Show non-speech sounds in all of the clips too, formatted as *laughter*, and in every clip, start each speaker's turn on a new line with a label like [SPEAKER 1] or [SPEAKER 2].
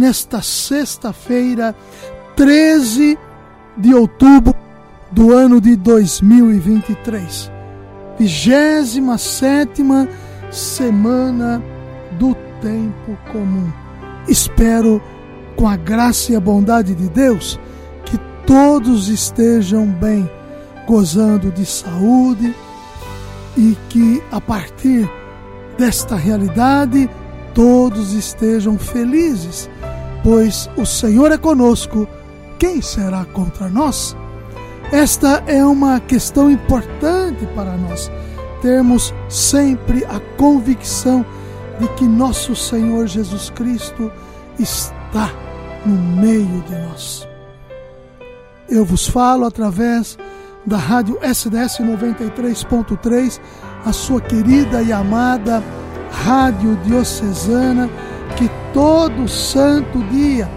[SPEAKER 1] nesta sexta-feira, 13 de outubro do ano de 2023? 27 semana do tempo comum. Espero, com a graça e a bondade de Deus, que todos estejam bem, gozando de saúde e que a partir desta realidade todos estejam felizes, pois o Senhor é conosco. Quem será contra nós? Esta é uma questão importante para nós, termos sempre a convicção de que nosso Senhor Jesus Cristo está no meio de nós. Eu vos falo através da rádio SDS 93.3, a sua querida e amada Rádio Diocesana, que todo santo dia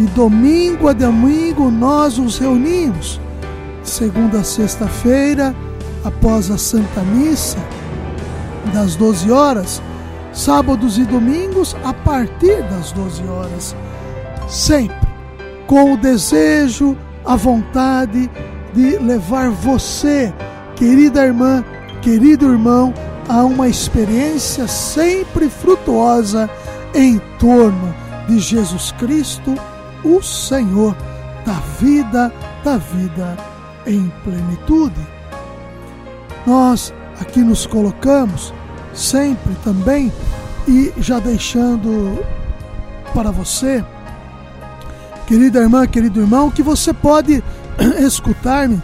[SPEAKER 1] e domingo a domingo nós nos reunimos, segunda a sexta-feira, após a Santa Missa, das 12 horas, sábados e domingos a partir das 12 horas, sempre com o desejo, a vontade de levar você, querida irmã, querido irmão, a uma experiência sempre frutuosa em torno de Jesus Cristo, o Senhor da vida, da vida em plenitude. Nós aqui nos colocamos sempre também e já deixando para você, querida irmã, querido irmão, que você pode *clears throat* escutar-me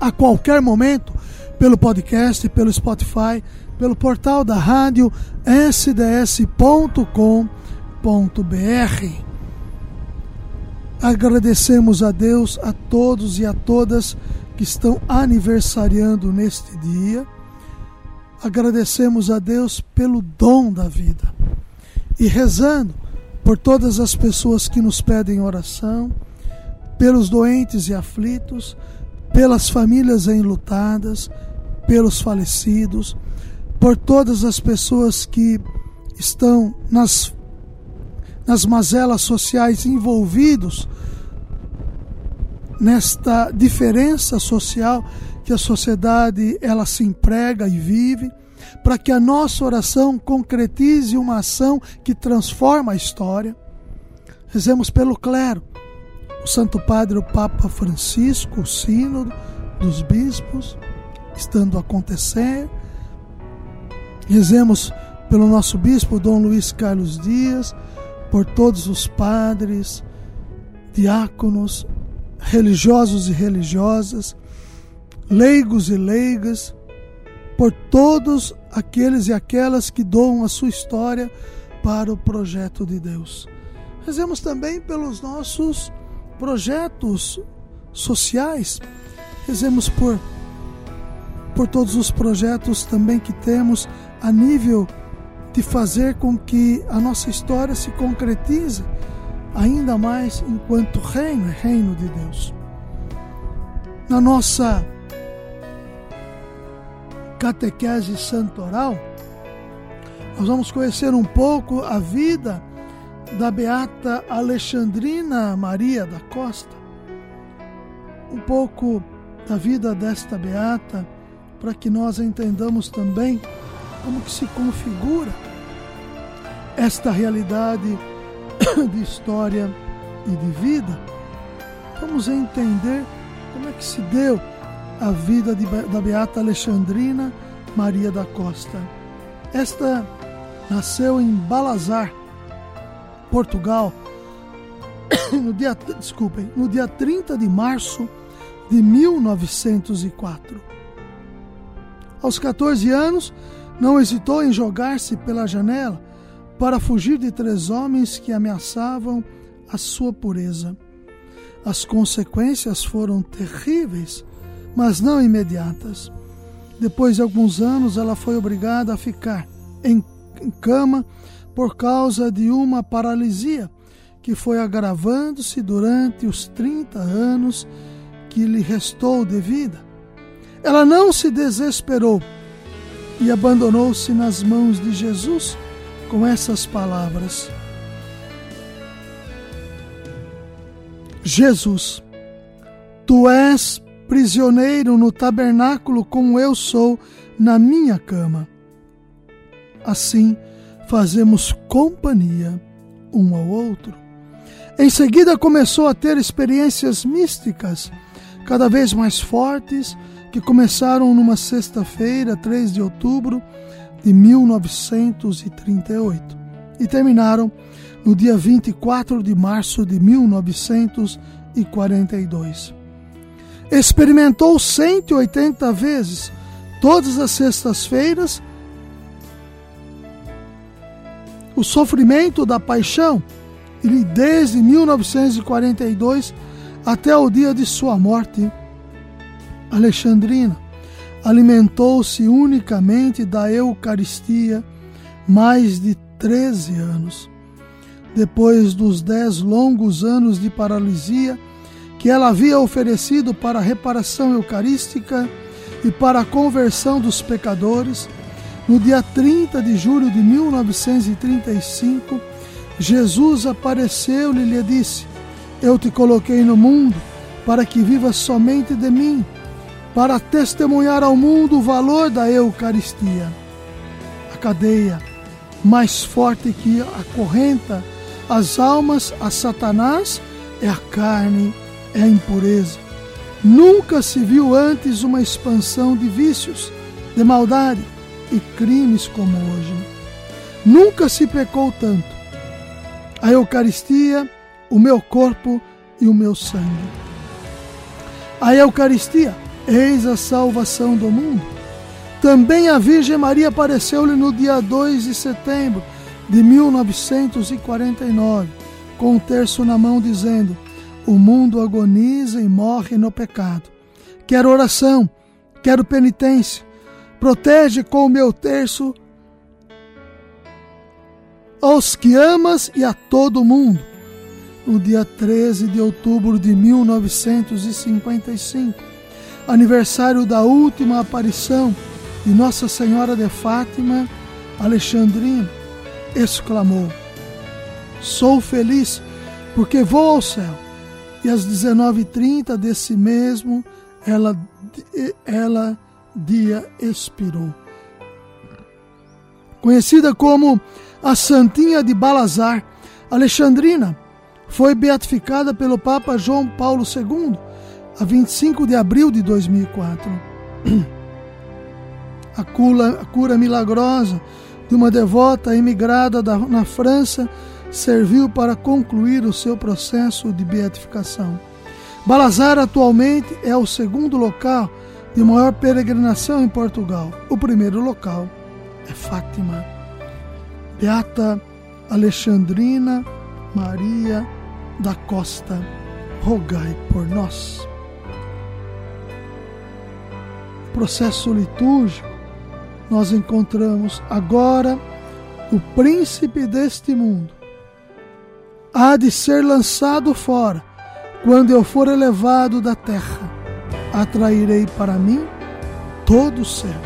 [SPEAKER 1] a qualquer momento pelo podcast, pelo Spotify, pelo portal da rádio sds.com.br. Agradecemos a Deus, a todos e a todas que estão aniversariando neste dia. Agradecemos a Deus pelo dom da vida. E rezando por todas as pessoas que nos pedem oração, pelos doentes e aflitos, pelas famílias enlutadas, pelos falecidos, por todas as pessoas que estão nas, nas mazelas sociais envolvidos nesta diferença social que a sociedade ela se emprega e vive, para que a nossa oração concretize uma ação que transforma a história. Rezemos pelo clero, o Santo Padre, o Papa Francisco, o Sínodo dos Bispos, estando a acontecer. Rezemos pelo nosso bispo Dom Luiz Carlos Dias, por todos os padres, diáconos, religiosos e religiosas, leigos e leigas, por todos aqueles e aquelas que doam a sua história para o projeto de Deus. Rezemos também pelos nossos projetos sociais. Rezemos por por todos os projetos também que temos a nível de fazer com que a nossa história se concretize ainda mais enquanto reino, reino de Deus. Na nossa catequese santoral, nós vamos conhecer um pouco a vida da beata Alexandrina Maria da Costa, um pouco da vida desta beata para que nós entendamos também como que se configura esta realidade *coughs* de história e de vida. Vamos entender como é que se deu a vida de, da Beata Alexandrina Maria da Costa. Esta nasceu em Balazar, Portugal, *coughs* no dia, desculpem, no dia 30 de março de 1904. Aos 14 anos, não hesitou em jogar-se pela janela para fugir de três homens que ameaçavam a sua pureza. As consequências foram terríveis, mas não imediatas. Depois de alguns anos, ela foi obrigada a ficar em cama por causa de uma paralisia que foi agravando-se durante os 30 anos que lhe restou de vida. Ela não se desesperou e abandonou-se nas mãos de Jesus com essas palavras: Jesus, tu és prisioneiro no tabernáculo como eu sou na minha cama. Assim, fazemos companhia um ao outro. Em seguida, começou a ter experiências místicas cada vez mais fortes que começaram numa sexta-feira, 3 de outubro de 1938 e terminaram no dia 24 de março de 1942. Experimentou 180 vezes, todas as sextas-feiras, o sofrimento da paixão e desde 1942 até o dia de sua morte. Alexandrina alimentou-se unicamente da Eucaristia mais de 13 anos. Depois dos dez longos anos de paralisia que ela havia oferecido para a reparação eucarística e para a conversão dos pecadores, no dia 30 de julho de 1935, Jesus apareceu-lhe e lhe disse: Eu te coloquei no mundo para que vivas somente de mim para testemunhar ao mundo o valor da Eucaristia. A cadeia mais forte que acorrenta as almas a Satanás é a carne, é a impureza. Nunca se viu antes uma expansão de vícios, de maldade e crimes como hoje. Nunca se pecou tanto. A Eucaristia, o meu corpo e o meu sangue. A Eucaristia Eis a salvação do mundo. Também a Virgem Maria apareceu-lhe no dia 2 de setembro de 1949, com um terço na mão, dizendo: O mundo agoniza e morre no pecado. Quero oração, quero penitência. Protege com o meu terço aos que amas e a todo mundo. No dia 13 de outubro de 1955, aniversário da última aparição de Nossa Senhora de Fátima, Alexandrina, exclamou: Sou feliz porque vou ao céu. E às 19h30 desse mesmo, ela, ela dia expirou. Conhecida como a Santinha de Balazar, Alexandrina foi beatificada pelo Papa João Paulo II a 25 de abril de 2004. A cura, a cura milagrosa de uma devota imigrada da, na França serviu para concluir o seu processo de beatificação. Balazar atualmente é o segundo local de maior peregrinação em Portugal. O primeiro local é Fátima. Beata Alexandrina Maria da Costa, rogai por nós processo litúrgico, nós encontramos agora o príncipe deste mundo. Há de ser lançado fora, quando eu for elevado da terra, atrairei para mim todo o céu.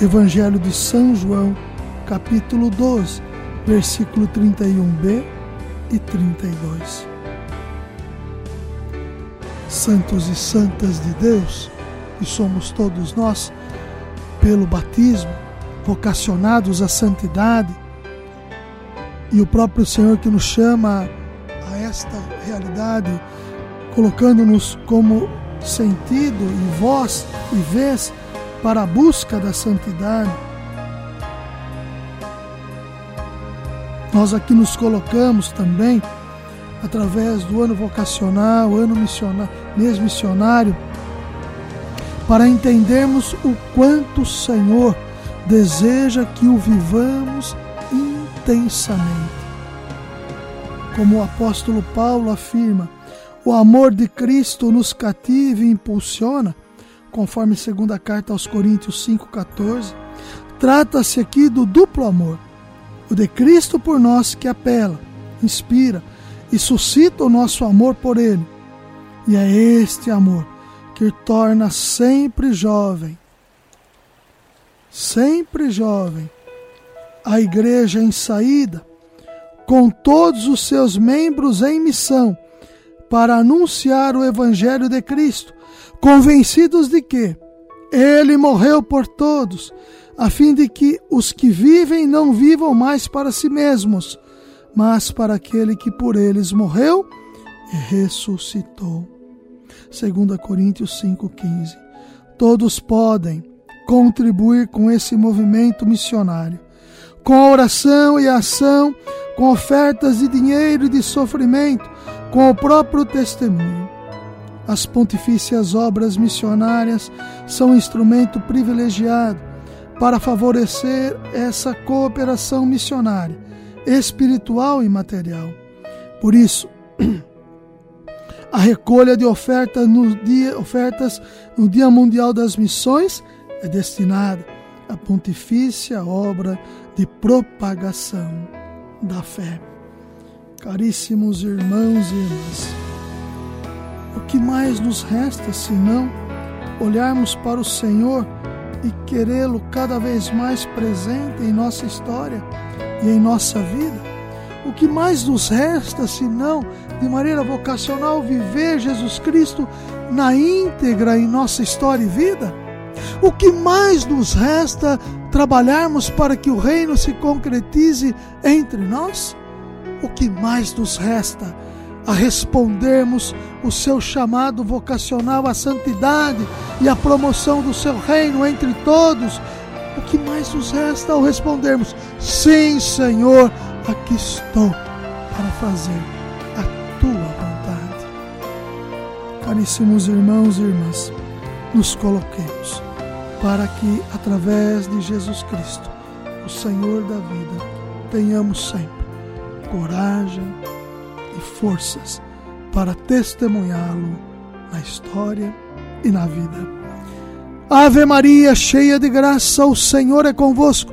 [SPEAKER 1] Evangelho de São João, capítulo 12, versículo 31b e 32. Santos e santas de Deus, que somos todos nós, pelo batismo, vocacionados à santidade, e o próprio Senhor que nos chama a esta realidade, colocando-nos como sentido e voz e vez para a busca da santidade. Nós aqui nos colocamos também através do ano vocacional, ano missionário, mês missionário, para entendermos o quanto o Senhor deseja que o vivamos intensamente. como o apóstolo Paulo afirma, o amor de Cristo nos cativa e impulsiona, conforme segunda carta aos Coríntios 5,14, trata-se aqui do duplo amor. O de Cristo por nós que apela, inspira e suscita o nosso amor por Ele. E é este amor que torna sempre jovem, sempre jovem, a igreja em saída, com todos os seus membros em missão, para anunciar o Evangelho de Cristo, convencidos de que Ele morreu por todos, a fim de que os que vivem não vivam mais para si mesmos, mas para aquele que por eles morreu e ressuscitou. 2 Coríntios 5,15. Todos podem contribuir com esse movimento missionário, com a oração e a ação, com ofertas de dinheiro e de sofrimento, com o próprio testemunho. As pontifícias obras missionárias são um instrumento privilegiado para favorecer essa cooperação missionária, espiritual e material. Por isso, *clears throat* a recolha de ofertas no dia, ofertas no Dia Mundial das Missões é destinada à pontifícia obra de propagação da fé. Caríssimos irmãos e irmãs, o que mais nos resta senão olharmos para o Senhor e querê-lo cada vez mais presente em nossa história e em nossa vida? O que mais nos resta senão, de maneira vocacional, viver Jesus Cristo na íntegra em nossa história e vida? O que mais nos resta trabalharmos para que o reino se concretize entre nós? O que mais nos resta a respondermos o seu chamado vocacional à santidade e à promoção do seu reino entre todos? O que mais nos resta ao respondermos: Sim, Senhor, aqui estou para fazer a tua vontade? Caríssimos irmãos e irmãs, nos coloquemos para que, através de Jesus Cristo, o Senhor da vida, tenhamos sempre coragem e forças para testemunhá-lo na história e na vida. Ave Maria, cheia de graça, o Senhor é convosco.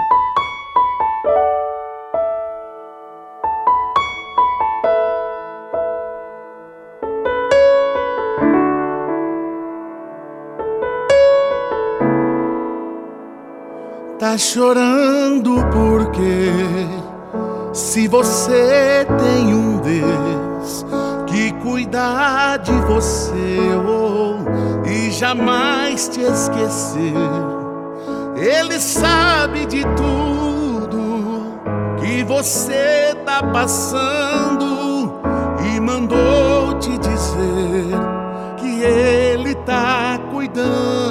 [SPEAKER 2] Tá chorando porque se você tem um Deus que cuida de você oh, e jamais te esquecer, Ele sabe de tudo que você tá passando e mandou te dizer que Ele tá cuidando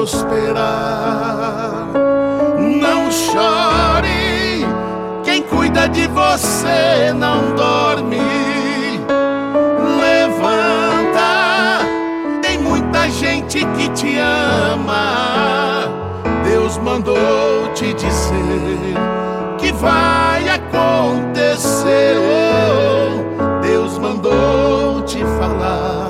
[SPEAKER 2] prosperar. Não chore, quem cuida de você não dorme. Levanta, tem muita gente que te ama. Deus mandou te dizer que vai acontecer. Deus mandou te falar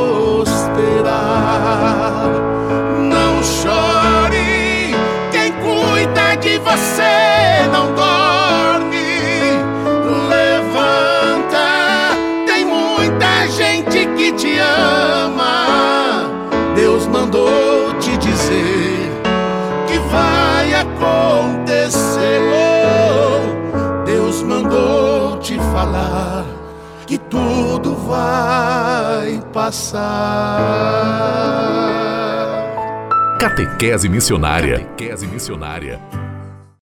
[SPEAKER 2] Não chore, passar.
[SPEAKER 3] Catequese missionária. Catequese missionária